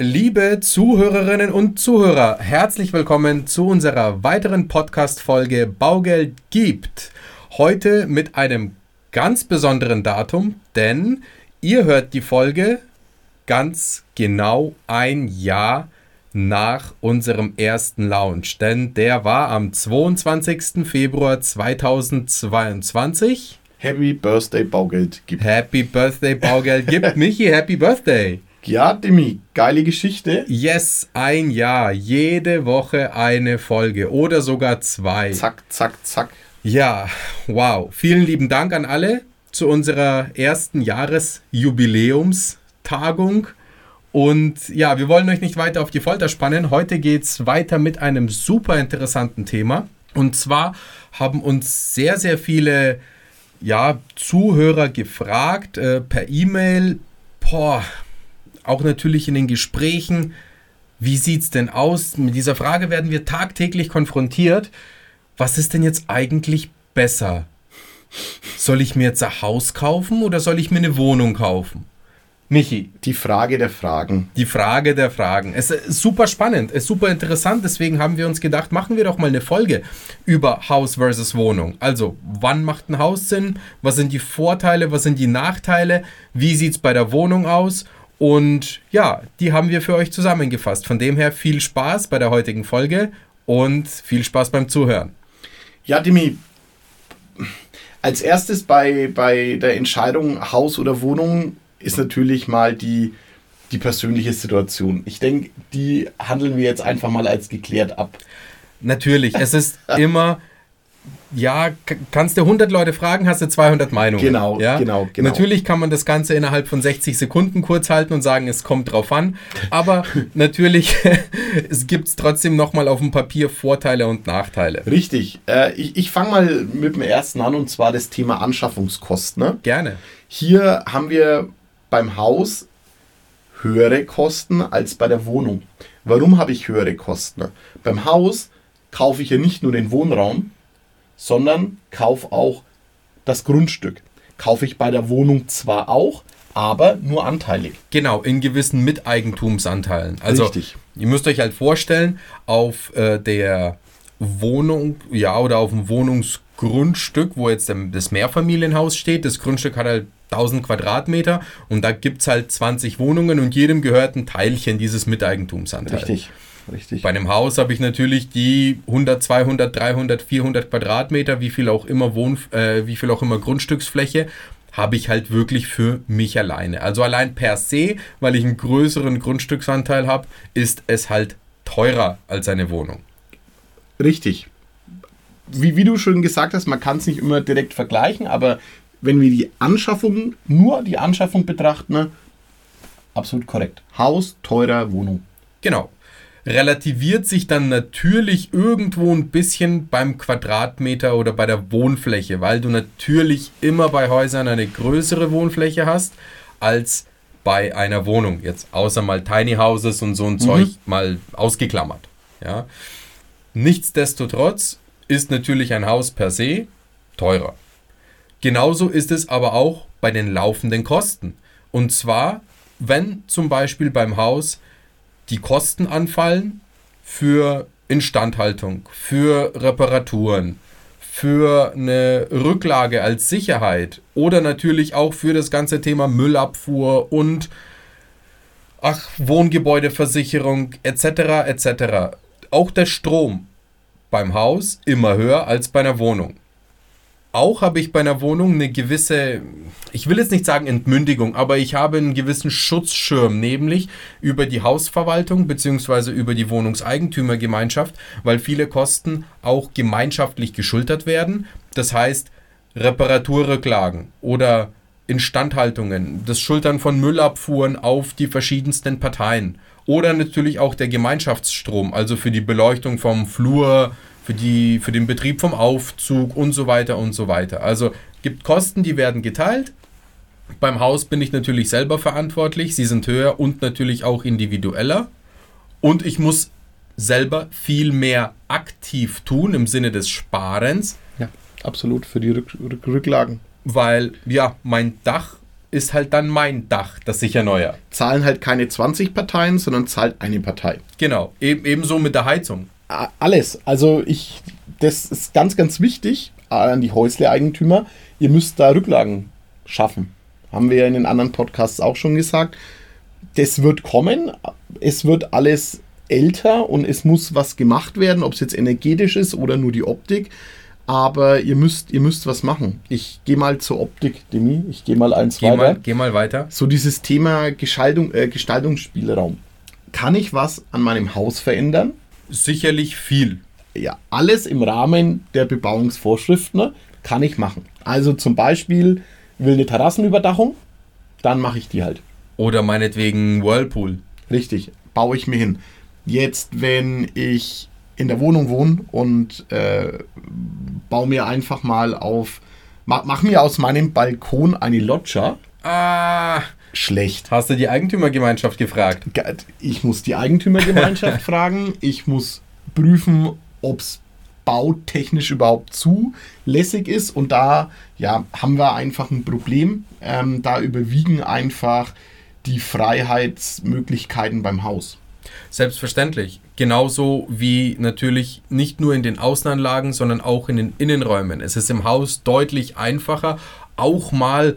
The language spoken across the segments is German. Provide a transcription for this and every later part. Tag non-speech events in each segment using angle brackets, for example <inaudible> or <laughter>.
Liebe Zuhörerinnen und Zuhörer, herzlich willkommen zu unserer weiteren Podcast-Folge Baugeld gibt. Heute mit einem ganz besonderen Datum, denn ihr hört die Folge ganz genau ein Jahr nach unserem ersten Launch, denn der war am 22. Februar 2022. Happy Birthday Baugeld gibt. Happy Birthday Baugeld gibt. <laughs> Michi, Happy Birthday. Ja, Demi, geile Geschichte. Yes, ein Jahr, jede Woche eine Folge oder sogar zwei. Zack, zack, zack. Ja, wow. Vielen lieben Dank an alle zu unserer ersten Jahresjubiläumstagung. Und ja, wir wollen euch nicht weiter auf die Folter spannen. Heute geht es weiter mit einem super interessanten Thema. Und zwar haben uns sehr, sehr viele ja, Zuhörer gefragt äh, per E-Mail. Boah, auch natürlich in den Gesprächen. Wie sieht es denn aus? Mit dieser Frage werden wir tagtäglich konfrontiert. Was ist denn jetzt eigentlich besser? Soll ich mir jetzt ein Haus kaufen oder soll ich mir eine Wohnung kaufen? Michi. Die Frage der Fragen. Die Frage der Fragen. Es ist super spannend, es ist super interessant. Deswegen haben wir uns gedacht, machen wir doch mal eine Folge über Haus versus Wohnung. Also, wann macht ein Haus Sinn? Was sind die Vorteile? Was sind die Nachteile? Wie sieht es bei der Wohnung aus? Und ja, die haben wir für euch zusammengefasst. Von dem her viel Spaß bei der heutigen Folge und viel Spaß beim Zuhören. Ja, Dimi, als erstes bei, bei der Entscheidung Haus oder Wohnung ist natürlich mal die, die persönliche Situation. Ich denke, die handeln wir jetzt einfach mal als geklärt ab. Natürlich, es ist <laughs> immer, ja, kannst du 100 Leute fragen, hast du 200 Meinungen. Genau, ja? genau, genau. Natürlich kann man das Ganze innerhalb von 60 Sekunden kurz halten und sagen, es kommt drauf an. Aber <laughs> natürlich <laughs> es gibt es trotzdem nochmal auf dem Papier Vorteile und Nachteile. Richtig. Äh, ich ich fange mal mit dem ersten an und zwar das Thema Anschaffungskosten. Ne? Gerne. Hier haben wir beim Haus höhere Kosten als bei der Wohnung. Warum habe ich höhere Kosten? Beim Haus kaufe ich ja nicht nur den Wohnraum, sondern kaufe auch das Grundstück. Kaufe ich bei der Wohnung zwar auch, aber nur anteilig. Genau, in gewissen Miteigentumsanteilen. Also, Richtig. Ihr müsst euch halt vorstellen, auf äh, der Wohnung, ja, oder auf dem Wohnungsgrundstück, wo jetzt das Mehrfamilienhaus steht, das Grundstück hat halt 1000 Quadratmeter und da gibt es halt 20 Wohnungen und jedem gehört ein Teilchen dieses Miteigentumsanteils. Richtig. Richtig. Bei einem Haus habe ich natürlich die 100, 200, 300, 400 Quadratmeter, wie viel auch immer Wohn, äh, wie viel auch immer Grundstücksfläche, habe ich halt wirklich für mich alleine. Also allein per se, weil ich einen größeren Grundstücksanteil habe, ist es halt teurer als eine Wohnung. Richtig. Wie, wie du schon gesagt hast, man kann es nicht immer direkt vergleichen, aber wenn wir die Anschaffung, nur die Anschaffung betrachten, ne, absolut korrekt. Haus, teurer, Wohnung. Genau. Relativiert sich dann natürlich irgendwo ein bisschen beim Quadratmeter oder bei der Wohnfläche, weil du natürlich immer bei Häusern eine größere Wohnfläche hast als bei einer Wohnung. Jetzt außer mal Tiny Houses und so ein mhm. Zeug mal ausgeklammert. Ja. Nichtsdestotrotz ist natürlich ein Haus per se teurer. Genauso ist es aber auch bei den laufenden Kosten. Und zwar, wenn zum Beispiel beim Haus die Kosten anfallen für Instandhaltung, für Reparaturen, für eine Rücklage als Sicherheit oder natürlich auch für das ganze Thema Müllabfuhr und ach, Wohngebäudeversicherung etc. etc. Auch der Strom beim Haus immer höher als bei einer Wohnung. Auch habe ich bei einer Wohnung eine gewisse, ich will jetzt nicht sagen Entmündigung, aber ich habe einen gewissen Schutzschirm, nämlich über die Hausverwaltung bzw. über die Wohnungseigentümergemeinschaft, weil viele Kosten auch gemeinschaftlich geschultert werden. Das heißt, Reparaturrücklagen oder Instandhaltungen, das Schultern von Müllabfuhren auf die verschiedensten Parteien oder natürlich auch der Gemeinschaftsstrom, also für die Beleuchtung vom Flur, für, die, für den Betrieb vom Aufzug und so weiter und so weiter. Also gibt Kosten, die werden geteilt. Beim Haus bin ich natürlich selber verantwortlich. Sie sind höher und natürlich auch individueller. Und ich muss selber viel mehr aktiv tun im Sinne des Sparens. Ja, absolut für die Rück Rück Rücklagen. Weil ja, mein Dach ist halt dann mein Dach, das ich erneuere. Zahlen halt keine 20 Parteien, sondern zahlt eine Partei. Genau, eben, ebenso mit der Heizung. Alles. Also ich, das ist ganz, ganz wichtig an die Häusle-Eigentümer. Ihr müsst da Rücklagen schaffen. Haben wir ja in den anderen Podcasts auch schon gesagt. Das wird kommen. Es wird alles älter und es muss was gemacht werden, ob es jetzt energetisch ist oder nur die Optik. Aber ihr müsst, ihr müsst was machen. Ich gehe mal zur Optik, Demi. Ich gehe mal eins Geh weiter. mal, geh mal weiter. So dieses Thema Gestaltung, äh, Gestaltungsspielraum. Kann ich was an meinem Haus verändern? Sicherlich viel. Ja, alles im Rahmen der Bebauungsvorschriften ne, kann ich machen. Also zum Beispiel will eine Terrassenüberdachung, dann mache ich die halt. Oder meinetwegen Whirlpool. Richtig, baue ich mir hin. Jetzt, wenn ich in der Wohnung wohne und äh, baue mir einfach mal auf, mach, mach mir aus meinem Balkon eine Loggia, Ah, schlecht. hast du die Eigentümergemeinschaft gefragt? Ich muss die Eigentümergemeinschaft <laughs> fragen. Ich muss prüfen, ob es bautechnisch überhaupt zulässig ist. Und da ja, haben wir einfach ein Problem. Ähm, da überwiegen einfach die Freiheitsmöglichkeiten beim Haus. Selbstverständlich. Genauso wie natürlich nicht nur in den Außenanlagen, sondern auch in den Innenräumen. Es ist im Haus deutlich einfacher, auch mal,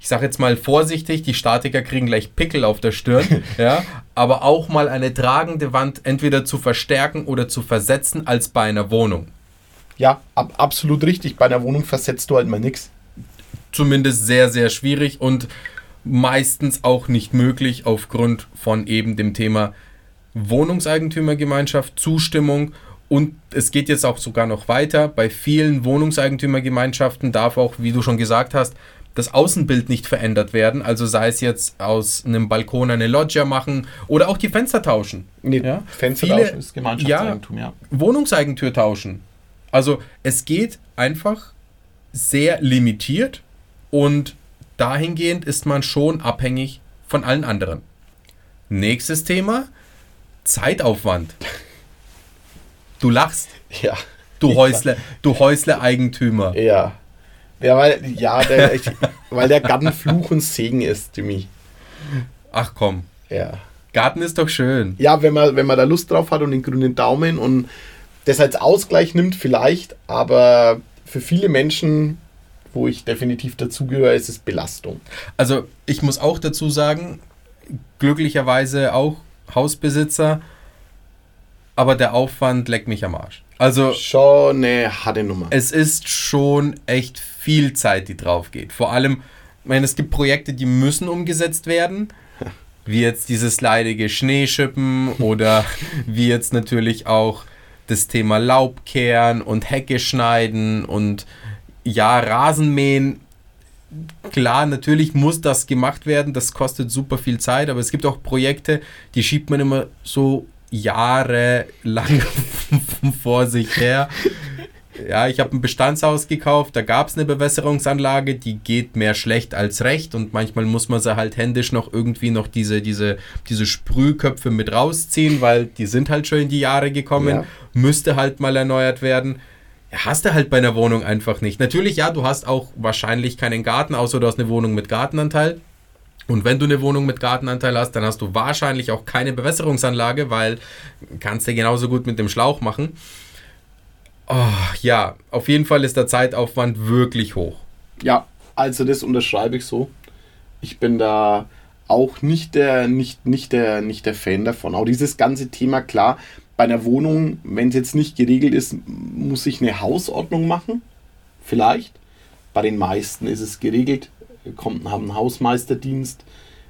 ich sage jetzt mal vorsichtig, die Statiker kriegen gleich Pickel auf der Stirn, <laughs> ja, aber auch mal eine tragende Wand entweder zu verstärken oder zu versetzen als bei einer Wohnung. Ja, ab, absolut richtig. Bei einer Wohnung versetzt du halt mal nichts. Zumindest sehr, sehr schwierig und meistens auch nicht möglich aufgrund von eben dem Thema Wohnungseigentümergemeinschaft, Zustimmung und es geht jetzt auch sogar noch weiter. Bei vielen Wohnungseigentümergemeinschaften darf auch, wie du schon gesagt hast, das Außenbild nicht verändert werden. Also sei es jetzt aus einem Balkon eine Loggia machen oder auch die Fenster tauschen. Nee, Ja, Fenstertauschen viele- ist Gemeinschaftseigentum, ja. Wohnungseigentür tauschen. Also es geht einfach sehr limitiert und dahingehend ist man schon abhängig von allen anderen. Nächstes Thema, Zeitaufwand. Du lachst, Ja. du Häusle, du Häusle-Eigentümer. Ja. Ja, weil, ja, der, ich, weil der Garten Fluch und Segen ist, Demi. Ach komm, Ja. Garten ist doch schön. Ja, wenn man, wenn man da Lust drauf hat und den grünen Daumen und das als Ausgleich nimmt, vielleicht, aber für viele Menschen, wo ich definitiv dazugehöre, ist es Belastung. Also ich muss auch dazu sagen, glücklicherweise auch Hausbesitzer, aber der Aufwand leckt mich am Arsch. Also Schon eine harte Nummer. es ist schon echt viel Zeit, die drauf geht. Vor allem, ich meine, es gibt Projekte, die müssen umgesetzt werden. <laughs> Wie jetzt dieses leidige Schneeschippen oder wie jetzt natürlich auch das Thema Laubkehren und Hecke schneiden und ja, Rasenmähen. Klar, natürlich muss das gemacht werden, das kostet super viel Zeit, aber es gibt auch Projekte, die schiebt man immer so jahrelang <laughs> vor sich her. Ja, ich habe ein Bestandshaus gekauft, da gab es eine Bewässerungsanlage, die geht mehr schlecht als recht und manchmal muss man sie halt händisch noch irgendwie noch diese, diese, diese Sprühköpfe mit rausziehen, weil die sind halt schon in die Jahre gekommen, Ja. müsste halt mal erneuert werden. Ja, hast du halt bei einer Wohnung einfach nicht. Natürlich, ja, du hast auch wahrscheinlich keinen Garten, außer du hast eine Wohnung mit Gartenanteil. Und wenn du eine Wohnung mit Gartenanteil hast, dann hast du wahrscheinlich auch keine Bewässerungsanlage, weil kannst du genauso gut mit dem Schlauch machen. Oh, ja, auf jeden Fall ist der Zeitaufwand wirklich hoch. Ja, also das unterschreibe ich so. Ich bin da auch nicht der, nicht, nicht der, nicht der Fan davon. Auch dieses ganze Thema, klar, bei einer Wohnung, wenn es jetzt nicht geregelt ist, muss ich eine Hausordnung machen. Vielleicht. Bei den meisten ist es geregelt. Kommt, haben einen Hausmeisterdienst.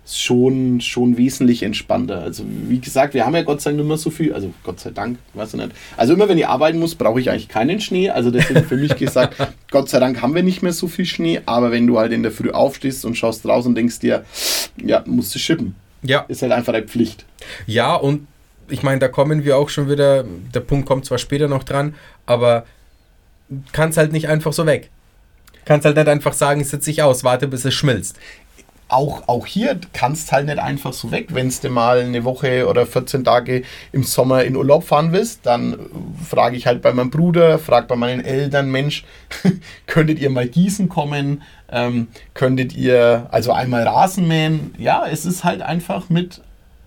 Ist schon, schon wesentlich entspannter. Also, wie gesagt, wir haben ja Gott sei Dank nicht mehr so viel. Also, Gott sei Dank, weiß ich nicht. Also, immer wenn ich arbeiten muss, brauche ich eigentlich keinen Schnee. Also, deswegen für mich gesagt, <laughs> Gott sei Dank haben wir nicht mehr so viel Schnee. Aber wenn du halt in der Früh aufstehst und schaust raus und denkst dir, ja, musst du schippen. Ja, Ist halt einfach eine Pflicht. ja, und ich meine, da kommen wir auch schon wieder, der Punkt kommt zwar später noch dran, aber kannst halt nicht einfach so weg. Kannst halt nicht einfach sagen, sitze ich aus, warte bis es schmilzt. auch, auch hier kannst halt nicht einfach so weg. Wenn du mal eine Woche oder 14 Tage im Sommer in Urlaub fahren willst, dann frage ich halt bei meinem Bruder, frage bei meinen Eltern, Mensch, <laughs> könntet ihr mal gießen kommen? Ähm, könntet ihr also einmal Rasen mähen? Ja, es ist halt einfach mit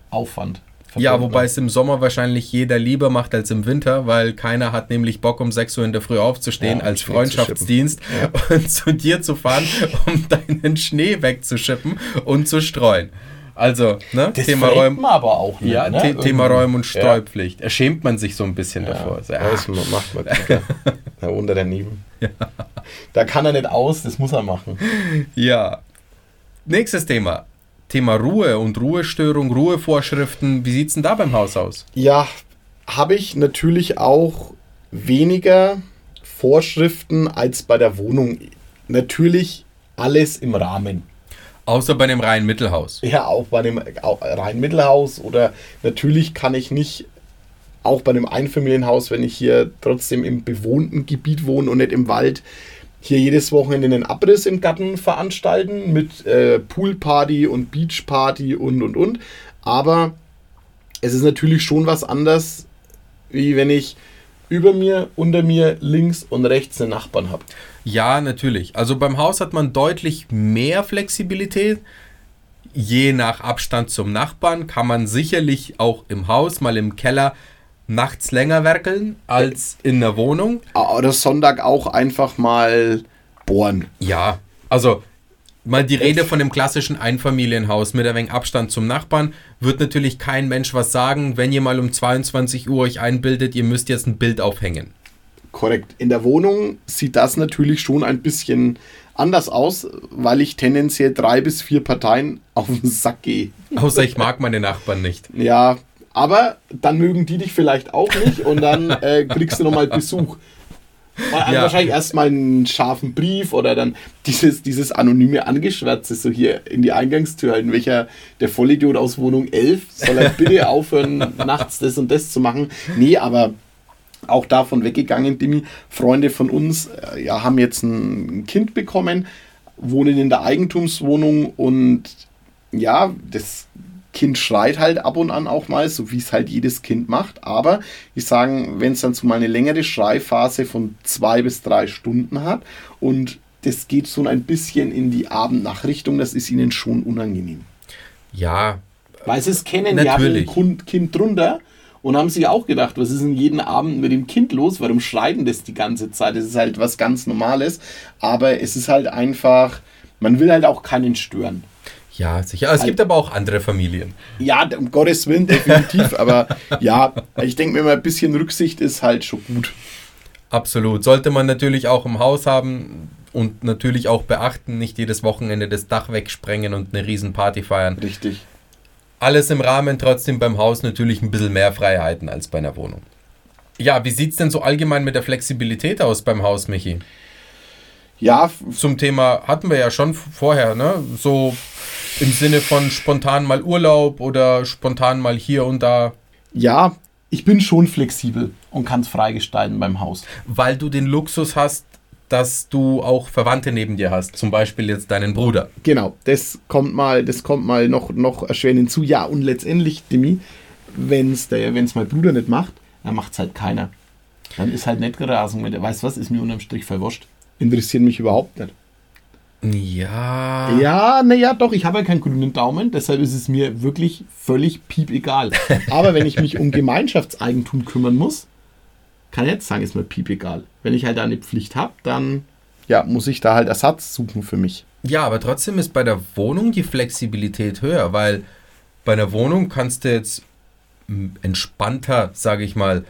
Aufwand. Ja, wobei es im Sommer wahrscheinlich jeder lieber macht als im Winter, weil keiner hat nämlich Bock, um 6 Uhr in der Früh aufzustehen ja, als Freundschaftsdienst ja. <laughs> und zu dir zu fahren, um <laughs> deinen Schnee wegzuschippen und zu streuen. Also, ne? Das Thema Räumen. aber auch nicht, Ja, ne? Thema Räumen und Streupflicht. Ja. Erschämt man sich so ein bisschen ja. davor. So, ja. Das macht man. <laughs> da unter daneben. Ja. Da kann er nicht aus, das muss er machen. Ja. Nächstes Thema. Thema Ruhe und Ruhestörung, Ruhevorschriften, wie sieht es denn da beim Haus aus? Ja, habe ich natürlich auch weniger Vorschriften als bei der Wohnung. Natürlich alles im Rahmen. Außer bei dem reinen Mittelhaus. Ja, auch bei dem reinen Mittelhaus oder natürlich kann ich nicht auch bei einem Einfamilienhaus, wenn ich hier trotzdem im bewohnten Gebiet wohne und nicht im Wald, hier jedes Wochenende einen Abriss im Garten veranstalten mit äh, Poolparty und Beachparty und und und. Aber es ist natürlich schon was anderes, wie wenn ich über mir, unter mir, links und rechts einen Nachbarn habe. Ja, natürlich. Also beim Haus hat man deutlich mehr Flexibilität. Je nach Abstand zum Nachbarn kann man sicherlich auch im Haus, mal im Keller, nachts länger werkeln als in der Wohnung. Oder Sonntag auch einfach mal bohren. Ja, also mal die Rede von dem klassischen Einfamilienhaus mit ein wenig Abstand zum Nachbarn, wird natürlich kein Mensch was sagen, wenn ihr mal um 22 Uhr euch einbildet, ihr müsst jetzt ein Bild aufhängen. Korrekt. In der Wohnung sieht das natürlich schon ein bisschen anders aus, weil ich tendenziell drei bis vier Parteien auf den Sack gehe. Außer ich mag meine Nachbarn nicht. Ja, aber dann mögen die dich vielleicht auch nicht und dann <laughs> äh, kriegst du nochmal Besuch. Ja. Wahrscheinlich erstmal einen scharfen Brief oder dann dieses, dieses anonyme Angeschwärze so hier in die Eingangstür halten. Welcher der Vollidiot aus Wohnung 11 soll er bitte <laughs> aufhören, nachts das und das zu machen? Nee, aber auch davon weggegangen, Dimi. Freunde von uns äh, ja, haben jetzt ein Kind bekommen, wohnen in der Eigentumswohnung und ja, das Kind schreit halt ab und an auch mal, so wie es halt jedes Kind macht. Aber ich sage, wenn es dann so mal eine längere Schreiphase von zwei bis drei Stunden hat und das geht so ein bisschen in die Abendnachrichtung, das ist ihnen schon unangenehm. Ja. Weil sie es kennen, natürlich. die haben ein Kind drunter und haben sich auch gedacht, was ist denn jeden Abend mit dem Kind los? Warum schreien das die ganze Zeit? Das ist halt was ganz Normales. Aber es ist halt einfach, man will halt auch keinen stören. Ja, sicher. Es gibt aber auch andere Familien. Ja, um Gottes Willen, definitiv. <laughs> aber ja, ich denke mir immer, ein bisschen Rücksicht ist halt schon gut. Absolut. Sollte man natürlich auch im Haus haben und natürlich auch beachten, nicht jedes Wochenende das Dach wegsprengen und eine Riesenparty feiern. Richtig. Alles im Rahmen, trotzdem beim Haus natürlich ein bisschen mehr Freiheiten als bei einer Wohnung. Ja, wie sieht es denn so allgemein mit der Flexibilität aus beim Haus, Michi? Ja. Zum Thema hatten wir ja schon vorher, ne? So im Sinne von spontan mal Urlaub oder spontan mal hier und da. Ja, ich bin schon flexibel und kann es freigestalten beim Haus. Weil du den Luxus hast, dass du auch Verwandte neben dir hast, zum Beispiel jetzt deinen Bruder. Genau, das kommt mal, das kommt mal noch, noch erschwerend hinzu. Ja, und letztendlich, Demi, wenn es mein Bruder nicht macht, dann macht es halt keiner. Dann ist halt nicht gerasen mit, weißt du was, ist mir unterm Strich verwurscht. Interessiert mich überhaupt nicht. Ja. Ja, naja, doch, ich habe ja keinen grünen Daumen, deshalb ist es mir wirklich völlig piep egal. Aber wenn ich mich um Gemeinschaftseigentum kümmern muss, kann ich jetzt sagen, ist mir piep egal. Wenn ich halt eine Pflicht habe, dann ja, muss ich da halt Ersatz suchen für mich. Ja, aber trotzdem ist bei der Wohnung die Flexibilität höher, weil bei einer Wohnung kannst du jetzt entspannter, sage ich mal,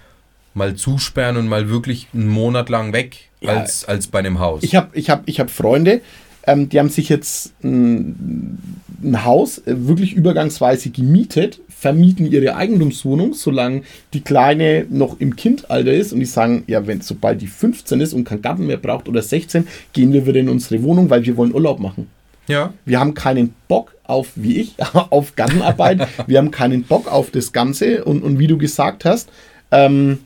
mal zusperren und mal wirklich einen Monat lang weg ja, als, als bei einem Haus. Ich habe ich hab, ich hab Freunde, ähm, die haben sich jetzt ein, ein Haus äh, wirklich übergangsweise gemietet, vermieten ihre Eigentumswohnung, solange die Kleine noch im Kindalter ist und die sagen, ja, wenn sobald die 15 ist und kein Garten mehr braucht oder 16, gehen wir wieder in unsere Wohnung, weil wir wollen Urlaub machen. Ja. Wir haben keinen Bock auf, wie ich, <laughs> auf Gartenarbeit. wir haben keinen Bock auf das Ganze und, und wie du gesagt hast, ähm,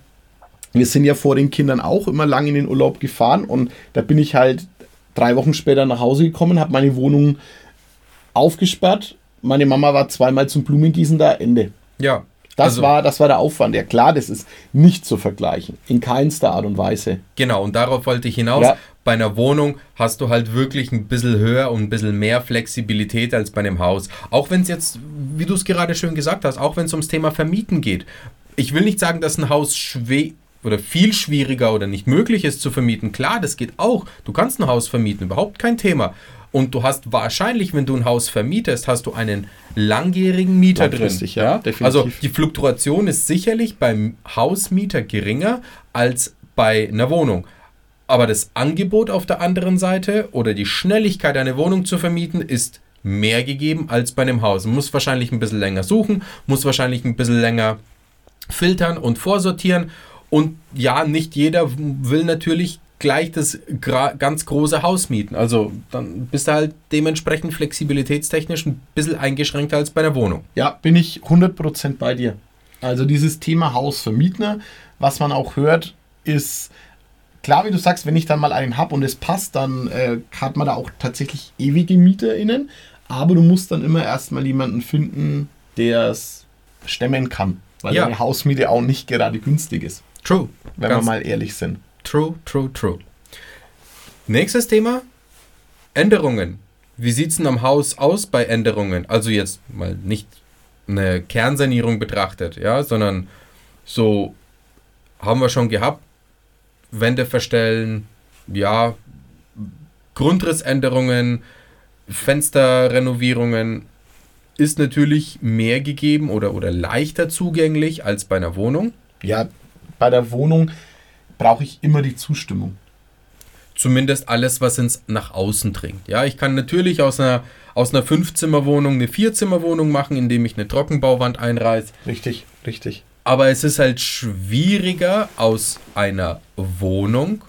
wir sind ja vor den Kindern auch immer lang in den Urlaub gefahren und da bin ich halt drei Wochen später nach Hause gekommen, habe meine Wohnung aufgesperrt. Meine Mama war zweimal zum Blumengießen da, Ende. Ja. Das, also, war, das war der Aufwand. Ja klar, das ist nicht zu vergleichen. In keinster Art und Weise. Genau, und darauf wollte ich hinaus. Ja. Bei einer Wohnung hast du halt wirklich ein bisschen höher und ein bisschen mehr Flexibilität als bei einem Haus. Auch wenn es jetzt, wie du es gerade schön gesagt hast, auch wenn es ums Thema Vermieten geht. Ich will nicht sagen, dass ein Haus schwer oder viel schwieriger oder nicht möglich ist zu vermieten. Klar, das geht auch. Du kannst ein Haus vermieten, überhaupt kein Thema. Und du hast wahrscheinlich, wenn du ein Haus vermietest, hast du einen langjährigen Mieter drin. Langfristig, ja, definitiv. Also die Fluktuation ist sicherlich beim Hausmieter geringer als bei einer Wohnung. Aber das Angebot auf der anderen Seite oder die Schnelligkeit, eine Wohnung zu vermieten, ist mehr gegeben als bei einem Haus. Man muss wahrscheinlich ein bisschen länger suchen, muss wahrscheinlich ein bisschen länger filtern und vorsortieren. Und ja, nicht jeder will natürlich gleich das ganz große Haus mieten. Also dann bist du halt dementsprechend flexibilitätstechnisch ein bisschen eingeschränkter als bei einer Wohnung. Ja, bin ich 100% bei dir. Also dieses Thema Haus vermieten, was man auch hört, ist klar, wie du sagst, wenn ich dann mal einen habe und es passt, dann äh, hat man da auch tatsächlich ewige MieterInnen. Aber du musst dann immer erstmal jemanden finden, der es stemmen kann. Weil Ja. eine Hausmiete auch nicht gerade günstig ist, True. wenn Ganz wir mal ehrlich sind. True, true, true. Nächstes Thema: Änderungen. Wie sieht es denn am Haus aus bei Änderungen? Also jetzt mal nicht eine Kernsanierung betrachtet, ja, sondern so haben wir schon gehabt, Wände verstellen, ja, Grundrissänderungen, Fensterrenovierungen ist natürlich mehr gegeben oder, oder leichter zugänglich als bei einer Wohnung. Ja, bei der Wohnung brauche ich immer die Zustimmung. zumindest alles, was ins nach außen dringt. Ja, ich kann natürlich aus einer aus einer Fünfzimmerwohnung eine Vierzimmerwohnung machen, indem ich eine Trockenbauwand einreiße. Richtig, richtig. Aber es ist halt schwieriger, aus einer Wohnung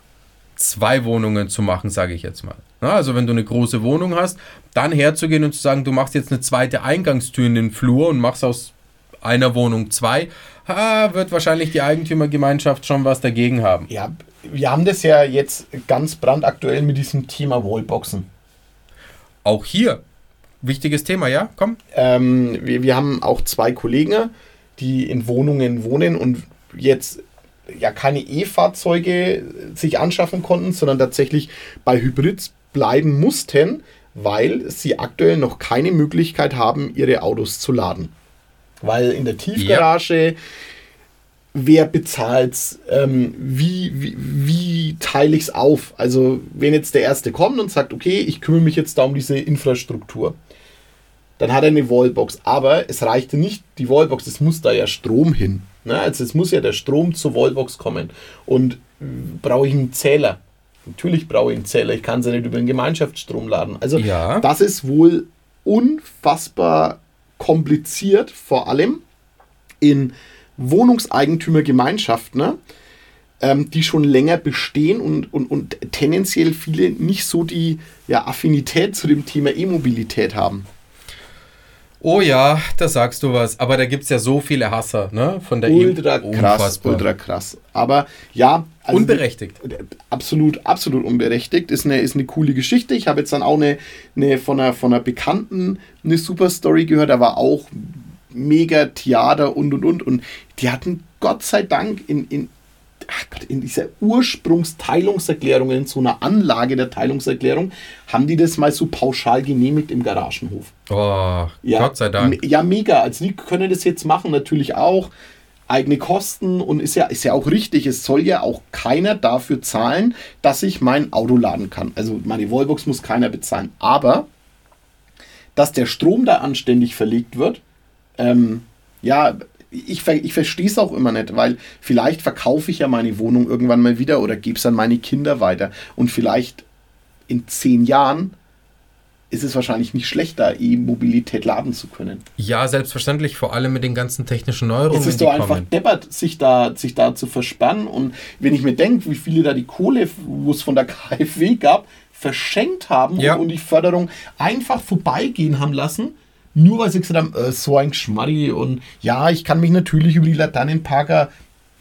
zwei Wohnungen zu machen, sage ich jetzt mal. Na, also wenn du eine große Wohnung hast, dann herzugehen und zu sagen, du machst jetzt eine zweite Eingangstür in den Flur und machst aus einer Wohnung zwei, ha, wird wahrscheinlich die Eigentümergemeinschaft schon was dagegen haben. Ja, wir haben das ja jetzt ganz brandaktuell mit diesem Thema Wallboxen. Auch hier, wichtiges Thema, ja? Komm. Ähm, wir, wir haben auch zwei Kollegen, die in Wohnungen wohnen und jetzt ja keine E-Fahrzeuge sich anschaffen konnten, sondern tatsächlich bei Hybrids bleiben mussten, weil sie aktuell noch keine Möglichkeit haben, ihre Autos zu laden. Weil in der Tiefgarage, wer bezahlt ähm, wie, wie, wie teile ich es auf? Also wenn jetzt der Erste kommt und sagt, okay, ich kümmere mich jetzt da um diese Infrastruktur, dann hat er eine Wallbox. Aber es reichte nicht die Wallbox, es muss da ja Strom hin. Ne? Also es muss ja der Strom zur Wallbox kommen. Und brauche ich einen Zähler? Natürlich brauche ich einen Zähler. Ich kann sie nicht über den Gemeinschaftsstrom laden. Also Ja. das ist wohl unfassbar kompliziert, vor allem in Wohnungseigentümergemeinschaften, ne? ähm, die schon länger bestehen und, und, und tendenziell viele nicht so die ja, Affinität zu dem Thema E-Mobilität haben. Oh ja, da sagst du was. Aber da gibt es ja so viele Hasser, ne? Von der Ultra E- krass, Unfassbar. ultra krass. Aber ja, also Unberechtigt. absolut, absolut unberechtigt. Ist eine, ist eine coole Geschichte. Ich habe jetzt dann auch eine, eine von, einer, von einer Bekannten eine super Story gehört. Da war auch mega Theater und und und. Und die hatten Gott sei Dank in, in, Gott, in dieser Ursprungsteilungserklärung, in so einer Anlage der Teilungserklärung, haben die das mal so pauschal genehmigt im Garagenhof. Oh, Ja, Gott sei Dank. Ja, mega. Also die können das jetzt machen, natürlich auch. Eigene Kosten und ist ja, ist ja auch richtig. Es soll ja auch keiner dafür zahlen, dass ich mein Auto laden kann. Also meine Wallbox muss keiner bezahlen. Aber dass der Strom da anständig verlegt wird, ähm, ja, ich, ich verstehe es auch immer nicht, weil vielleicht verkaufe ich ja meine Wohnung irgendwann mal wieder oder gebe es an meine Kinder weiter. Und vielleicht in zehn Jahren ist es wahrscheinlich nicht schlecht, da E-Mobilität laden zu können. Ja, selbstverständlich, vor allem mit den ganzen technischen Neuerungen, Es ist doch einfach kommen. deppert, sich da, sich da zu verspannen. Und wenn ich mir denke, wie viele da die Kohle, wo es von der KfW gab, verschenkt haben Ja. und, und die Förderung einfach vorbeigehen haben lassen, nur weil sie gesagt haben, äh, so ein Geschmarri und ja, ich kann mich natürlich über die Laternenparker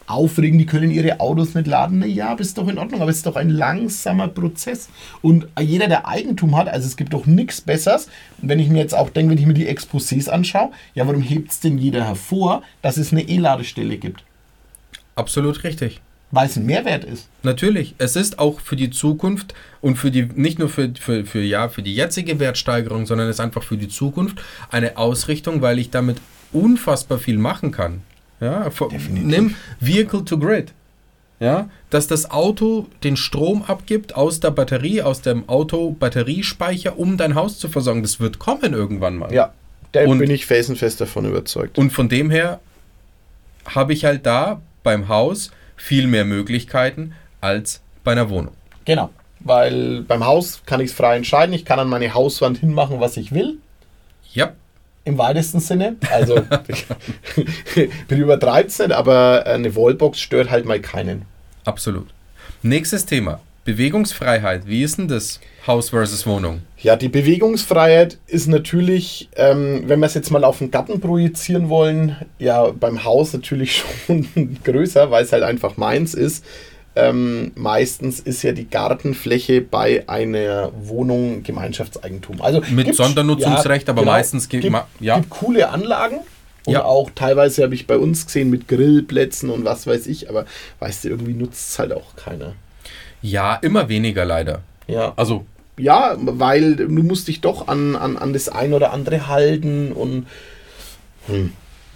aufregen, die können ihre Autos nicht laden. Naja, aber ist doch in Ordnung, aber es ist doch ein langsamer Prozess. Und jeder, der Eigentum hat, also es gibt doch nichts Besseres. Und wenn ich mir jetzt auch denke, wenn ich mir die Exposés anschaue, ja, warum hebt es denn jeder hervor, dass es eine E-Ladestelle gibt? Absolut richtig. Weil es ein Mehrwert ist. Natürlich. Es ist auch für die Zukunft und für die, nicht nur für, für, für, ja, für die jetzige Wertsteigerung, sondern es ist einfach für die Zukunft eine Ausrichtung, weil ich damit unfassbar viel machen kann. Ja, Definitiv. nimm Vehicle to Grid. Ja, dass das Auto den Strom abgibt aus der Batterie, aus dem Auto-Batteriespeicher, um dein Haus zu versorgen. Das wird kommen irgendwann mal. Ja, da Und- bin ich felsenfest davon überzeugt. Und von dem her habe ich halt da beim Haus viel mehr Möglichkeiten als bei einer Wohnung. Genau. Weil beim Haus kann ich es frei entscheiden. Ich kann an meine Hauswand hinmachen, was ich will. Ja, Im weitesten Sinne. Also, <laughs> bin übertreibt es nicht, aber eine Wallbox stört halt mal keinen. absolut. Nächstes Thema. Bewegungsfreiheit. Wie ist denn das Haus versus Wohnung? Ja, die Bewegungsfreiheit ist natürlich, ähm, wenn wir es jetzt mal auf den Garten projizieren wollen, ja, beim Haus natürlich <laughs> schon größer, weil es halt einfach meins ist. Ähm, meistens ist ja die Gartenfläche bei einer Wohnung Gemeinschaftseigentum. Also Mit Sondernutzungsrecht, aber meistens ge- gibt, ma- ja. gibt coole Anlagen. Und Ja. auch teilweise habe ich bei uns gesehen mit Grillplätzen und was weiß ich, aber weißt du, irgendwie nutzt es halt auch keiner. Ja, immer weniger leider. Ja. Also, Ja, weil du musst dich doch an, an, an das ein oder andere halten und hm.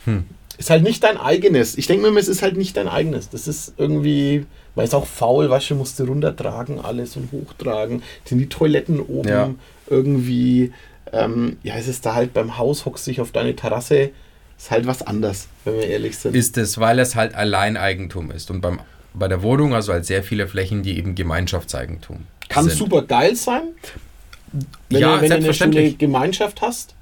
Hm. ist halt nicht dein eigenes. Ich denke mir, es ist halt nicht dein eigenes. Das ist irgendwie, weil es auch faul, weißt du, musst du runtertragen alles und hochtragen. Sind die Toiletten oben Ja. irgendwie, ähm, ja, es ist da halt beim Haus, hockst dich auf deine Terrasse, ist halt was anders, wenn wir ehrlich sind. ist es, weil es halt Alleineigentum ist. Und beim, bei der Wohnung also halt sehr viele Flächen, die eben Gemeinschaftseigentum Kann sind. super geil sein, wenn, Ja, du, wenn du eine schöne. Gemeinschaft hast.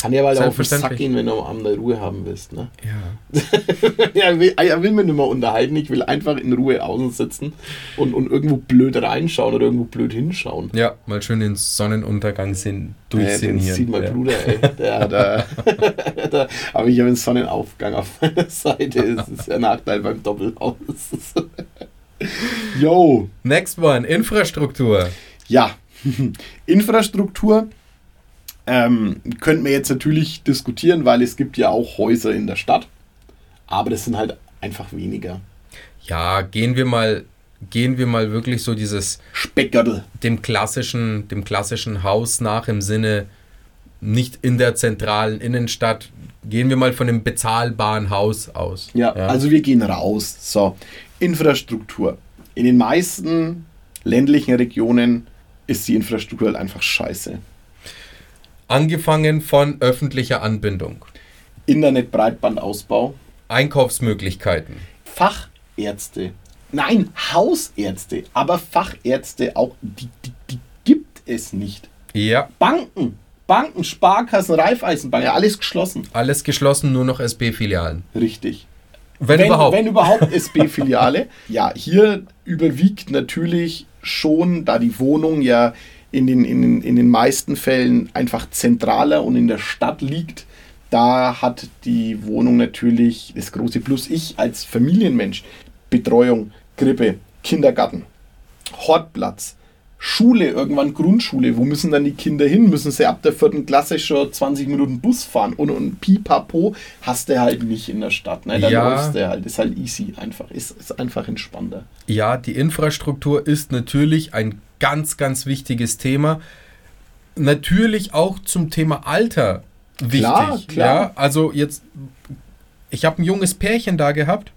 Kann dir aber auch auf den Sack gehen, wenn du am Abend Ruhe haben willst. Ne? Ja. <laughs> ja, er, will, er will mich nicht mehr unterhalten. Ich will einfach in Ruhe außen sitzen und, und irgendwo blöd reinschauen oder irgendwo blöd hinschauen. ja, mal schön den Sonnenuntergang sin Äh, den durchsinnieren. sieht mein ja. Bruder, ey. <laughs> Der, der, <laughs> da habe ich ja einen Sonnenaufgang auf meiner Seite. Das ist der Nachteil beim Doppelhaus. Yo, Next one, Infrastruktur. ja. Infrastruktur ähm, könnten wir jetzt natürlich diskutieren, weil es gibt ja auch Häuser in der Stadt. Aber das sind halt einfach weniger. Ja, gehen wir mal, gehen wir mal wirklich so dieses Speckgürtel. dem klassischen, dem klassischen Haus nach im Sinne nicht in der zentralen Innenstadt. Gehen wir mal von dem bezahlbaren Haus aus. Ja, also wir gehen raus. So, Infrastruktur. In den meisten ländlichen Regionen ist die Infrastruktur halt einfach scheiße. Angefangen von öffentlicher Anbindung, Internet, Breitbandausbau, Einkaufsmöglichkeiten. Fachärzte. Nein, Hausärzte, aber Fachärzte auch, die, die, die gibt es nicht. Ja, Banken, Banken, Sparkassen, Raiffeisenbank, ja, alles geschlossen. alles geschlossen, nur noch SB-Filialen. Richtig. Wenn, überhaupt. Wenn überhaupt <laughs> SB-Filiale. ja, hier überwiegt natürlich schon, da die Wohnung ja in den, in, den, in den meisten Fällen einfach zentraler und in der Stadt liegt, da hat die Wohnung natürlich das große Plus. Ich als Familienmensch, Betreuung, Krippe, Kindergarten, Hortplatz, Schule, irgendwann Grundschule, wo müssen dann die Kinder hin? Müssen sie ab der vierten Klasse schon 20 Minuten Bus fahren? Und, und pipapo hast du halt nicht in der Stadt. Ne? Da Ja. läufst du halt. Ist halt easy einfach. Ist, ist einfach entspannter. Ja, die Infrastruktur ist natürlich ein ganz, ganz wichtiges Thema. Natürlich auch zum Thema Alter wichtig. Klar, klar. Ja, also jetzt, ich habe ein junges Pärchen da gehabt.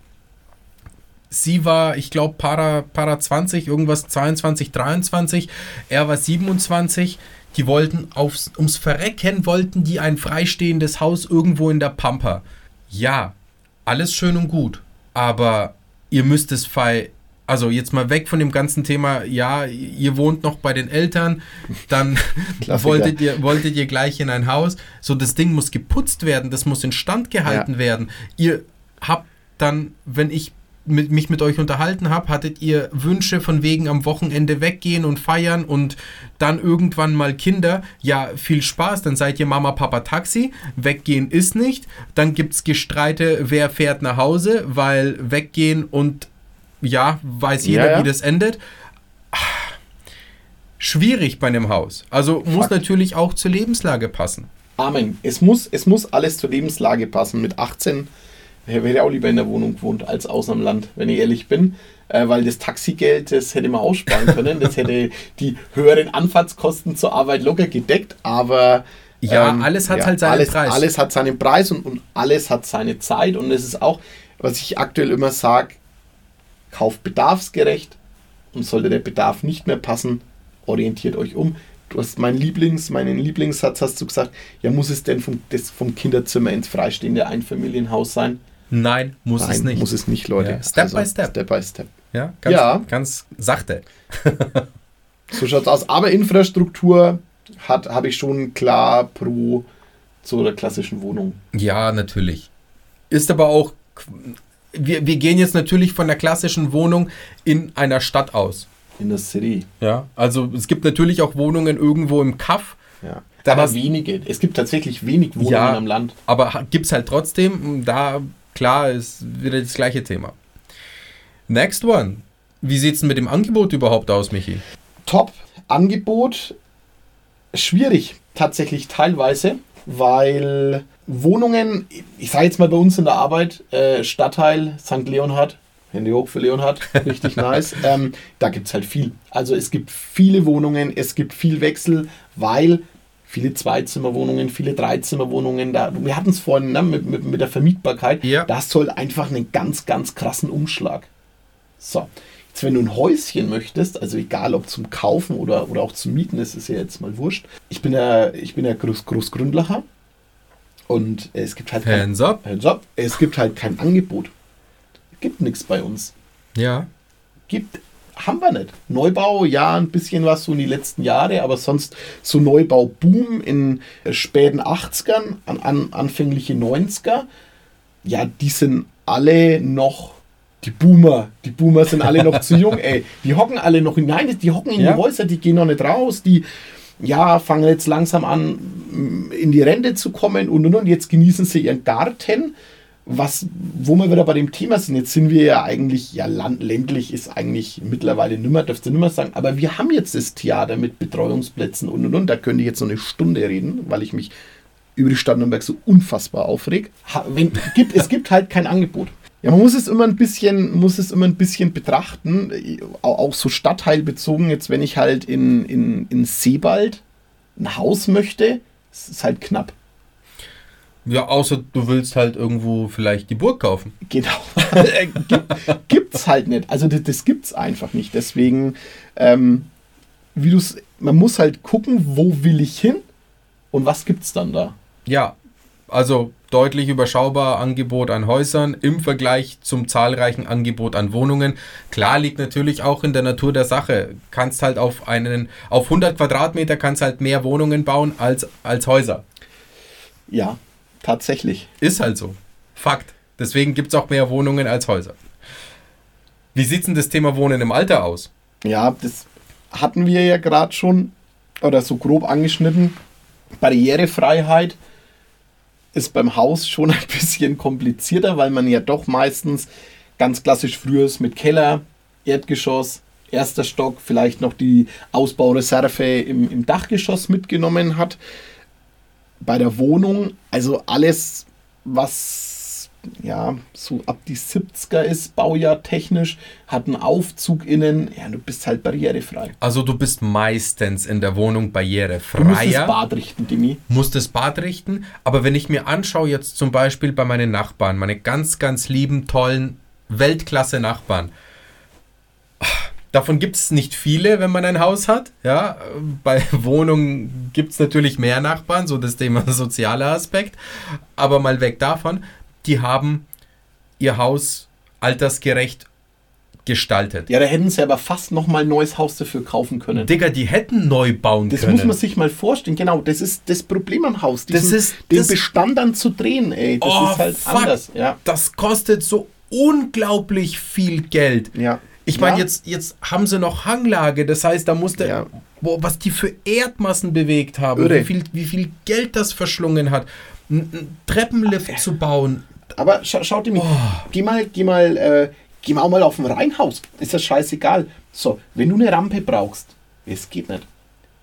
Sie war, ich glaube, Para, Para 20, irgendwas 22, 23. Er war 27. Die wollten aufs, ums Verrecken, wollten die ein freistehendes Haus irgendwo in der Pampa. Ja, alles schön und gut. Aber ihr müsst es frei. Also jetzt mal weg von dem ganzen Thema, ja, ihr wohnt noch bei den Eltern, dann <laughs> wolltet ihr, wolltet ihr gleich in ein Haus. So, das Ding muss geputzt werden, das muss instand gehalten Ja. werden. Ihr habt dann, wenn ich mit, mich mit euch unterhalten habe, hattet ihr Wünsche von wegen am Wochenende weggehen und feiern und dann irgendwann mal Kinder. Ja, viel Spaß, dann seid ihr Mama, Papa, Taxi. Weggehen ist nicht. Dann gibt es Gestreite, wer fährt nach Hause, weil weggehen und ja, weiß jeder, Ja, ja. wie das endet. Schwierig bei einem Haus. Also muss Fakt. natürlich auch zur Lebenslage passen. Amen. Es muss, es muss alles zur Lebenslage passen. Mit 18 hätte ich auch lieber in der Wohnung gewohnt als außer dem Land, wenn ich ehrlich bin. Äh, weil das Taxigeld, das hätte man aussparen können. Das hätte die höheren Anfahrtskosten zur Arbeit locker gedeckt. Aber Ja, alles hat halt seinen alles, Preis. Alles hat seinen Preis und, und alles hat seine Zeit. Und es ist auch, was ich aktuell immer sage, kauft bedarfsgerecht und sollte der Bedarf nicht mehr passen, orientiert euch um. Du hast meinen Lieblings, meinen Lieblingssatz hast du gesagt, ja, muss es denn vom, das, vom Kinderzimmer ins freistehende Einfamilienhaus sein? Nein, muss Nein, es nicht. muss es nicht, Leute. Ja, step by step. Step by step. Ja, ganz, Ja. ganz sachte. <laughs> So schaut's aus. Aber Infrastruktur hat habe ich schon klar pro zu der klassischen Wohnung. Ja, natürlich. Ist aber auch. Wir, wir gehen jetzt natürlich von der klassischen Wohnung in einer Stadt aus. In der City. Ja. Also es gibt natürlich auch Wohnungen irgendwo im Kaff, Ja. Da Aber wenige. Es gibt tatsächlich wenig Wohnungen Ja. am Land. aber gibt es halt trotzdem. Da, klar, ist wieder das gleiche Thema. Next one. Wie sieht es denn mit dem Angebot überhaupt aus, Michi? Top. Angebot schwierig tatsächlich teilweise, weil Wohnungen, ich sage jetzt mal bei uns in der Arbeit, äh, Stadtteil St. Leonhard, Hände hoch für Leonhard, richtig <laughs> nice, ähm, da gibt es halt viel. Also es gibt viele Wohnungen, es gibt viel Wechsel, weil viele Zweizimmerwohnungen, viele Dreizimmerwohnungen, da, wir hatten es vorhin ne, mit, mit, mit der Vermietbarkeit, Ja. das soll einfach einen ganz, ganz krassen Umschlag. So, jetzt wenn du ein Häuschen möchtest, also egal ob zum Kaufen oder, oder auch zum Mieten, das ist ja jetzt mal wurscht. Ich bin ja, ich bin ja Groß, Großgründlacher und es gibt halt kein, Hands up. Hands up, es gibt halt kein Angebot. Gibt nichts bei uns. Ja. Gibt, haben wir nicht. Neubau, ja, ein bisschen was so in die letzten Jahre, aber sonst so Neubau-Boom in späten 80ern, an, an, anfängliche 90er. Ja, die sind alle noch die Boomer. Die Boomer sind alle noch zu jung, <laughs> ey. Die hocken alle noch in, nein, die hocken in Ja. die Häuser, die gehen noch nicht raus, die ja, fangen jetzt langsam an, in die Rente zu kommen und und und. Jetzt genießen sie ihren Garten. Was, wo wir wieder bei dem Thema sind, jetzt sind wir ja eigentlich, ja, land, ländlich ist eigentlich mittlerweile nimmer, dürfst du nimmer sagen, aber wir haben jetzt das Theater mit Betreuungsplätzen und und und. Da könnte ich jetzt noch eine Stunde reden, weil ich mich über die Stadt Nürnberg so unfassbar aufreg. Ha, wenn, gibt, es gibt halt kein Angebot. Ja, man muss es immer ein bisschen, muss es immer ein bisschen betrachten, auch, so stadtteilbezogen. Jetzt, wenn ich halt in, in, in Seebald ein Haus möchte, es ist halt knapp. Ja, außer du willst halt irgendwo vielleicht die Burg kaufen. Genau. <laughs> Gibt, gibt's halt nicht. Also das, das gibt's einfach nicht. Deswegen, ähm, wie du's, man muss halt gucken, wo will ich hin und was gibt's dann da. Ja, also deutlich überschaubar Angebot an Häusern im Vergleich zum zahlreichen Angebot an Wohnungen. Klar liegt natürlich auch in der Natur der Sache. Kannst halt auf einen auf 100 Quadratmeter kannst halt mehr Wohnungen bauen als als Häuser. Ja, tatsächlich. Ist halt so. Fakt. Deswegen gibt es auch mehr Wohnungen als Häuser. Wie sieht denn das Thema Wohnen im Alter aus? Ja, das hatten wir ja gerade schon oder so grob angeschnitten. Barrierefreiheit ist beim Haus schon <laughs> ein bisschen komplizierter, weil man ja doch meistens ganz klassisch früher ist mit Keller, Erdgeschoss, erster Stock, vielleicht noch die Ausbaureserve im, im Dachgeschoss mitgenommen hat. Bei der Wohnung, also alles, was ja so ab die 70er ist, Baujahr technisch, hat einen Aufzug innen, ja, du bist halt barrierefrei. Also du bist meistens in der Wohnung Du musst das. Bad richten, Demi. muss das Bad richten. Aber wenn ich mir anschaue, jetzt zum Beispiel bei meinen Nachbarn, meine ganz, ganz lieben, tollen Weltklasse-Nachbarn, davon gibt es nicht viele, wenn man ein Haus hat. Ja, bei <laughs> Wohnungen gibt es natürlich mehr Nachbarn, so das Thema <laughs> sozialer Aspekt. Aber mal weg davon, die haben ihr Haus altersgerecht gestaltet. Ja, da hätten sie aber fast noch mal ein neues Haus dafür kaufen können. Digga, die hätten neu bauen Das können. muss man sich mal vorstellen. Genau, das ist das Problem am Haus. Das diesen- ist- den das- Bestand dann zu drehen, ey. Das Oh, ist halt fuck. anders. Ja. Das kostet so unglaublich viel Geld. Ja. Ich meine, Ja. jetzt, jetzt haben sie noch Hanglage, das heißt, da musste, Ja. boah, was die für Erdmassen bewegt haben, Irre. wie viel, wie viel Geld das verschlungen hat, einen Treppenlift zu bauen. Aber scha schaut dir mich, Oh. geh mal, geh mal, äh, geh mal auch mal auf ein Reihenhaus. Ist das scheißegal. So, wenn du eine Rampe brauchst, es geht nicht.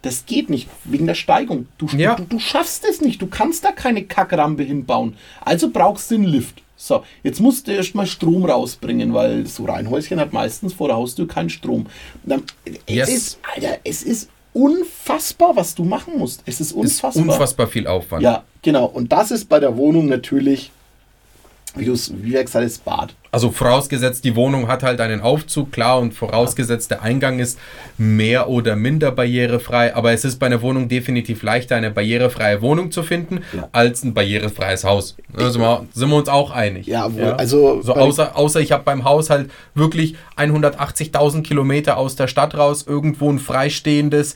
Das geht nicht, wegen der Steigung. Du, Ja. du, du schaffst es nicht. Du kannst da keine Kackrampe hinbauen. Also brauchst du einen Lift. So, jetzt musst du erstmal Strom rausbringen, weil so Reihenhäuschen hat meistens vor der Haustür keinen Strom. Dann, Yes. Es ist, Alter, es ist unfassbar, was du machen musst. Es ist Ist unfassbar. unfassbar viel Aufwand. Ja, genau. Und das ist bei der Wohnung natürlich, wie du es, wie gesagt hast, Bad. Also vorausgesetzt, die Wohnung hat halt einen Aufzug, klar, und vorausgesetzt, der Eingang ist mehr oder minder barrierefrei, aber es ist bei einer Wohnung definitiv leichter, eine barrierefreie Wohnung zu finden, Ja. als ein barrierefreies Haus. Also mal- sind wir uns auch einig. Ja, wohl, also So außer, außer ich habe beim Haus halt wirklich 180.000 Kilometer aus der Stadt raus irgendwo ein freistehendes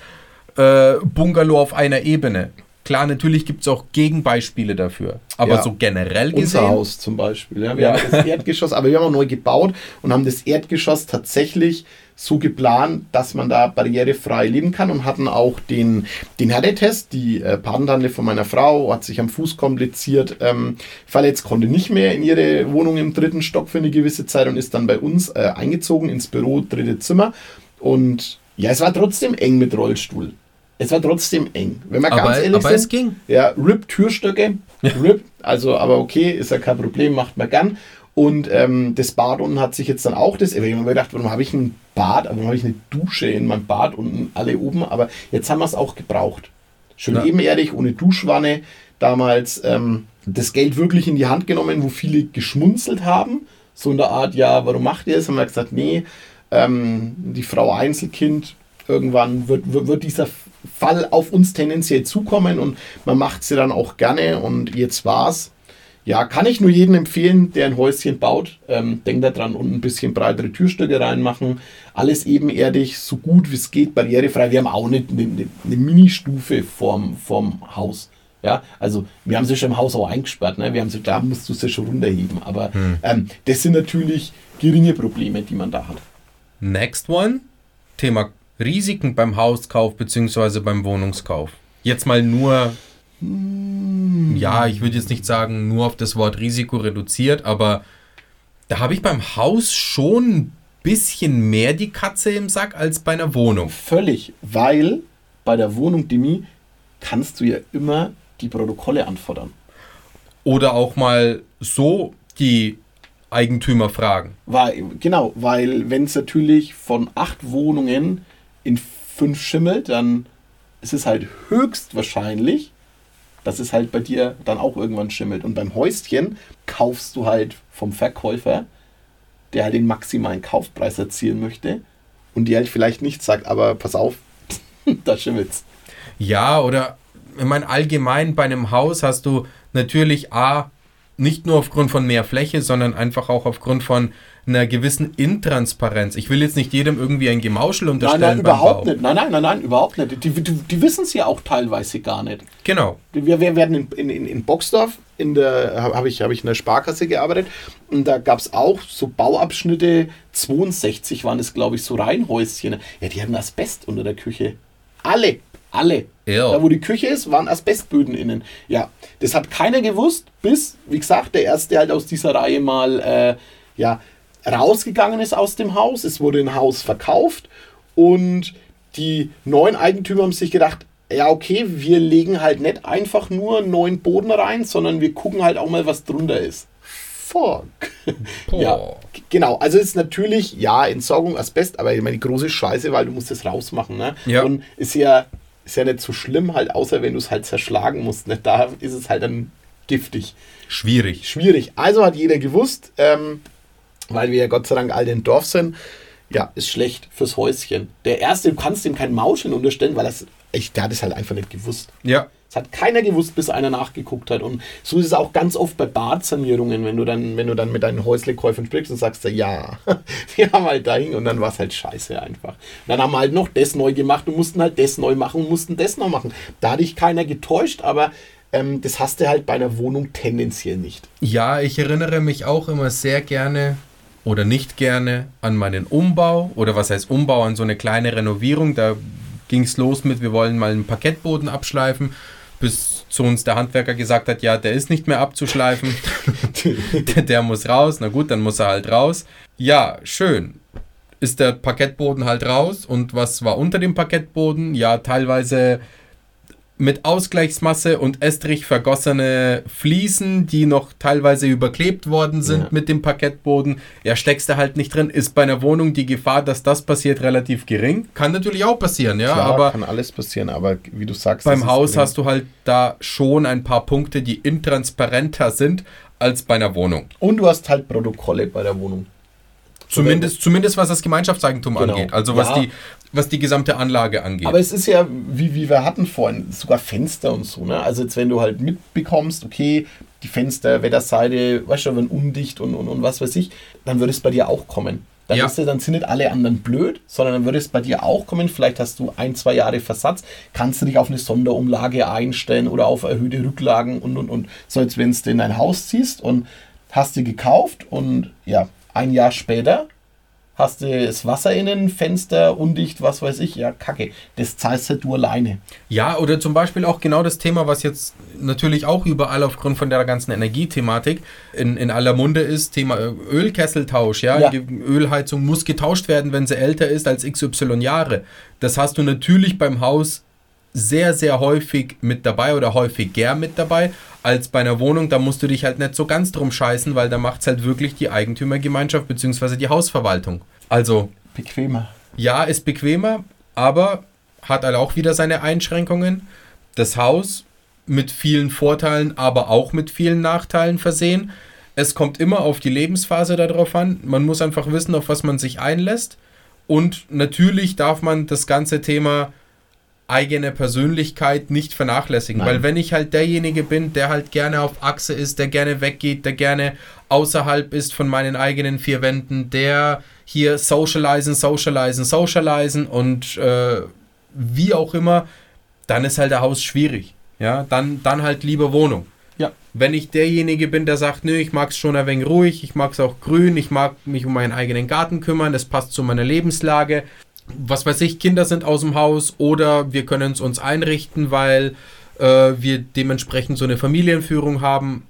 äh, Bungalow auf einer Ebene. Klar, natürlich gibt es auch Gegenbeispiele dafür. Aber Ja. so generell Unser gesehen. Haus zum Beispiel. Ja. Wir Ja. haben das Erdgeschoss, aber wir haben auch neu gebaut und haben das Erdgeschoss tatsächlich so geplant, dass man da barrierefrei leben kann und hatten auch den, den Härtetest. Die äh, Patentante von meiner Frau hat sich am Fuß kompliziert ähm, verletzt, konnte nicht mehr in ihre Wohnung im dritten Stock für eine gewisse Zeit und ist dann bei uns äh, eingezogen ins Büro, dritte Zimmer. Und ja, es war trotzdem eng mit Rollstuhl. Es war trotzdem eng. Wenn Aber- ganz ehrlich aber sind, es ging. ja, RIP Türstöcke, RIP, also aber okay, ist ja kein Problem, macht man gern. Und ähm, das Bad unten hat sich jetzt dann auch das, ich habe mir gedacht, warum habe ich ein Bad, warum habe ich eine Dusche in meinem Bad unten, alle oben, aber jetzt haben wir es auch gebraucht. Schön Ja. ebenerdig, ohne Duschwanne, damals ähm, das Geld wirklich in die Hand genommen, wo viele geschmunzelt haben, so in der Art, ja, warum macht ihr es? Haben wir gesagt, nee, ähm, die Frau Einzelkind, irgendwann wird, wird, wird dieser Fall auf uns tendenziell zukommen und man macht sie dann auch gerne und jetzt war's. Ja, kann ich nur jedem empfehlen, der ein Häuschen baut. Ähm, denkt da dran und ein bisschen breitere Türstücke reinmachen. Alles ebenerdig, so gut wie es geht, barrierefrei. Wir haben auch eine, eine, eine Mini-Stufe vorm, vorm Haus. Ja, also wir haben sie schon im Haus auch eingesperrt. Ne? Wir haben sie, da musst du sie schon runterheben. Aber ähm, das sind natürlich geringe Probleme, die man da hat. Next one, Thema Risiken beim Hauskauf bzw. beim Wohnungskauf. Jetzt mal nur, ja, ich würde jetzt nicht sagen, nur auf das Wort Risiko reduziert, aber da habe ich beim Haus schon ein bisschen mehr die Katze im Sack als bei einer Wohnung. Völlig, weil bei der Wohnung Demi kannst du ja immer die Protokolle anfordern. Oder auch mal so die Eigentümer fragen. Weil, genau, weil wenn es natürlich von acht Wohnungen in fünf schimmelt, dann ist es halt höchstwahrscheinlich, dass es halt bei dir dann auch irgendwann schimmelt. Und beim Häuschen kaufst du halt vom Verkäufer, der halt den maximalen Kaufpreis erzielen möchte und dir halt vielleicht nicht sagt, aber pass auf, <laughs> da schimmelt's. Ja, oder ich meine, allgemein bei einem Haus hast du natürlich A, nicht nur aufgrund von mehr Fläche, sondern einfach auch aufgrund von einer gewissen Intransparenz. Ich will jetzt nicht jedem irgendwie ein Gemauschel Nein, unterstellen. nein, beim überhaupt Bau. nicht. Nein, nein, nein, nein, überhaupt nicht. Die, die, die wissen es ja auch teilweise gar nicht. Genau. Wir, wir werden in, in, in, in Boxdorf, in der habe ich, hab ich in der Sparkasse gearbeitet und da gab es auch so Bauabschnitte, 62 waren es, glaube ich, so Reihenhäuschen. Ja, die hatten Asbest unter der Küche. Alle, alle. Ja. Da, wo die Küche ist, waren Asbestböden innen. Ja, das hat keiner gewusst, bis, wie gesagt, der erste halt aus dieser Reihe mal, äh, ja, rausgegangen ist aus dem Haus. Es wurde ein Haus verkauft und die neuen Eigentümer haben sich gedacht, ja, okay, wir legen halt nicht einfach nur neuen Boden rein, sondern wir gucken halt auch mal, was drunter ist. Fuck. <laughs> Boah. Ja, genau. Also ist natürlich, ja, Entsorgung, Asbest, aber ich meine, die große Scheiße, weil du musst das rausmachen, ne? Ja. Und ist ja, ist ja nicht so schlimm, halt, außer wenn du es halt zerschlagen musst. Ne? Da ist es halt dann giftig. Schwierig. Schwierig. Also hat jeder gewusst, ähm, weil wir ja Gott sei Dank alle im Dorf sind, ja, ist schlecht fürs Häuschen. Der Erste, du kannst dem kein Mauscheln unterstellen, weil das, ich, der hat es halt einfach nicht gewusst. Ja. Das hat keiner gewusst, bis einer nachgeguckt hat. Und so ist es auch ganz oft bei Badsanierungen, wenn du dann, wenn du dann mit deinen Häuslekäufern sprichst und sagst, ja, <laughs> wir haben halt dahin und dann war es halt scheiße einfach. Und dann haben wir halt noch das neu gemacht und mussten halt das neu machen und mussten das noch machen. Da hat dich keiner getäuscht, aber ähm, das hast du halt bei einer Wohnung tendenziell nicht. Ja, ich erinnere mich auch immer sehr gerne oder nicht gerne an meinen Umbau oder was heißt Umbau, an so eine kleine Renovierung. Da ging es los mit, wir wollen mal einen Parkettboden abschleifen, bis zu uns der Handwerker gesagt hat, ja, der ist nicht mehr abzuschleifen, <laughs> der, der muss raus. Na gut, dann muss er halt raus. Ja, schön ist der Parkettboden halt raus. Und was war unter dem Parkettboden? Ja, teilweise mit Ausgleichsmasse und Estrich vergossene Fliesen, die noch teilweise überklebt worden sind ja. mit dem Parkettboden. Ja, steckst du halt nicht drin. Ist bei einer Wohnung die Gefahr, dass das passiert, relativ gering. Kann natürlich auch passieren, ja. Klar, aber kann alles passieren, aber wie du sagst. Beim Haus hast du halt da schon ein paar Punkte, die intransparenter sind als bei einer Wohnung. Und du hast halt Protokolle bei der Wohnung. Zumindest, zumindest was das Gemeinschaftseigentum genau. angeht, also was, ja. die, was die gesamte Anlage angeht. Aber es ist ja, wie, wie wir hatten vorhin, sogar Fenster und so. Ne? Also jetzt, wenn du halt mitbekommst, okay, die Fenster, Wetterseite, weißt du, wenn undicht und, und, und was weiß ich, dann würde es bei dir auch kommen. Dann, ja. du, dann sind nicht alle anderen blöd, sondern dann würde es bei dir auch kommen. Vielleicht hast du ein, zwei Jahre Versatz, kannst du dich auf eine Sonderumlage einstellen oder auf erhöhte Rücklagen und und und. So, als wenn du in dein Haus ziehst und hast die gekauft und ja, ein Jahr später hast du das Wasser innen, Fenster undicht, was weiß ich, ja, kacke. Das zahlst halt du alleine. Ja, oder zum Beispiel auch genau das Thema, was jetzt natürlich auch überall aufgrund von der ganzen Energiethematik in, in aller Munde ist, Thema Ölkesseltausch, ja? ja. Die Ölheizung muss getauscht werden, wenn sie älter ist als XY Jahre. Das hast du natürlich beim Haus sehr, sehr häufig mit dabei oder häufiger mit dabei als bei einer Wohnung. Da musst du dich halt nicht so ganz drum scheißen, weil da macht es halt wirklich die Eigentümergemeinschaft bzw. die Hausverwaltung. Also. Bequemer. Ja, ist bequemer, aber hat halt auch wieder seine Einschränkungen. Das Haus mit vielen Vorteilen, aber auch mit vielen Nachteilen versehen. Es kommt immer auf die Lebensphase darauf an. Man muss einfach wissen, auf was man sich einlässt. Und natürlich darf man das ganze Thema eigene Persönlichkeit nicht vernachlässigen. Nein. Weil wenn ich halt derjenige bin, der halt gerne auf Achse ist, der gerne weggeht, der gerne außerhalb ist von meinen eigenen vier Wänden, der hier socialisen, socialisen, socialisen und äh, wie auch immer, dann ist halt der Haus schwierig. Ja, dann, dann halt lieber Wohnung. Ja. Wenn ich derjenige bin, der sagt, nö, ich mag es schon ein wenig ruhig, ich mag es auch grün, ich mag mich um meinen eigenen Garten kümmern, das passt zu meiner Lebenslage, was weiß ich, Kinder sind aus dem Haus oder wir können es uns einrichten, weil äh, wir dementsprechend so eine Familienführung haben,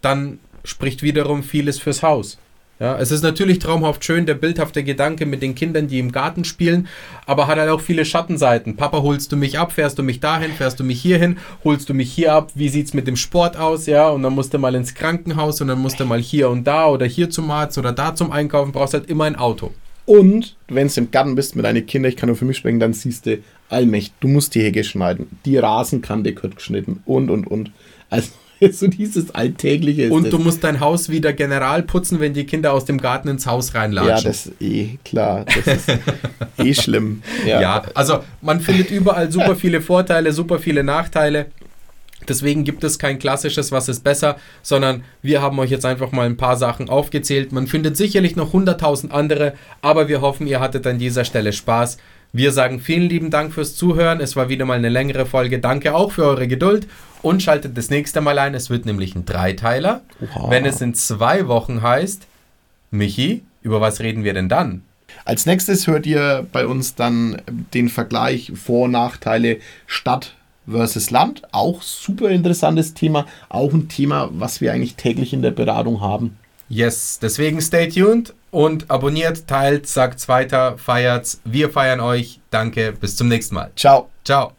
dann spricht wiederum vieles fürs Haus. Ja, es ist natürlich traumhaft schön, der bildhafte Gedanke mit den Kindern, die im Garten spielen, aber hat halt auch viele Schattenseiten. Papa, holst du mich ab, fährst du mich dahin, fährst du mich hierhin, holst du mich hier ab, wie sieht es mit dem Sport aus, ja, und dann musst du mal ins Krankenhaus und dann musst du mal hier und da oder hier zum Arzt oder da zum Einkaufen, brauchst halt immer ein Auto. Und wenn du im Garten bist mit deinen Kindern, ich kann nur für mich sprechen, dann siehst du allmächtig, du musst die Hecke schneiden, die Rasenkante wird geschnitten und und und. Also <laughs> so dieses Alltägliche. Und das. du musst dein Haus wieder general putzen, wenn die Kinder aus dem Garten ins Haus reinlatschen. Ja, das ist eh klar. Das ist <laughs> eh schlimm. Ja. ja, also man findet überall super viele Vorteile, super viele Nachteile. Deswegen gibt es kein klassisches, was ist besser, sondern wir haben euch jetzt einfach mal ein paar Sachen aufgezählt. Man findet sicherlich noch 100.000 andere, aber wir hoffen, ihr hattet an dieser Stelle Spaß. Wir sagen vielen lieben Dank fürs Zuhören. Es war wieder mal eine längere Folge. Danke auch für eure Geduld und schaltet das nächste Mal ein. Es wird nämlich ein Dreiteiler. Wow. Wenn es in zwei Wochen heißt, Michi, über was reden wir denn dann? Als nächstes hört ihr bei uns dann den Vergleich Vor- und Nachteile Stadt versus Land. Auch super interessantes Thema. Auch ein Thema, was wir eigentlich täglich in der Beratung haben. Yes, deswegen stay tuned und abonniert, teilt, sagt weiter, feiert's. Wir feiern euch. Danke, bis zum nächsten Mal. Ciao. Ciao.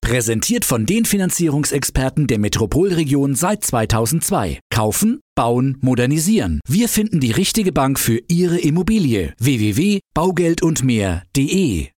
Präsentiert von den Finanzierungsexperten der Metropolregion seit 2002. Kaufen, bauen, modernisieren. Wir finden die richtige Bank für Ihre Immobilie. www.baugeldundmehr.de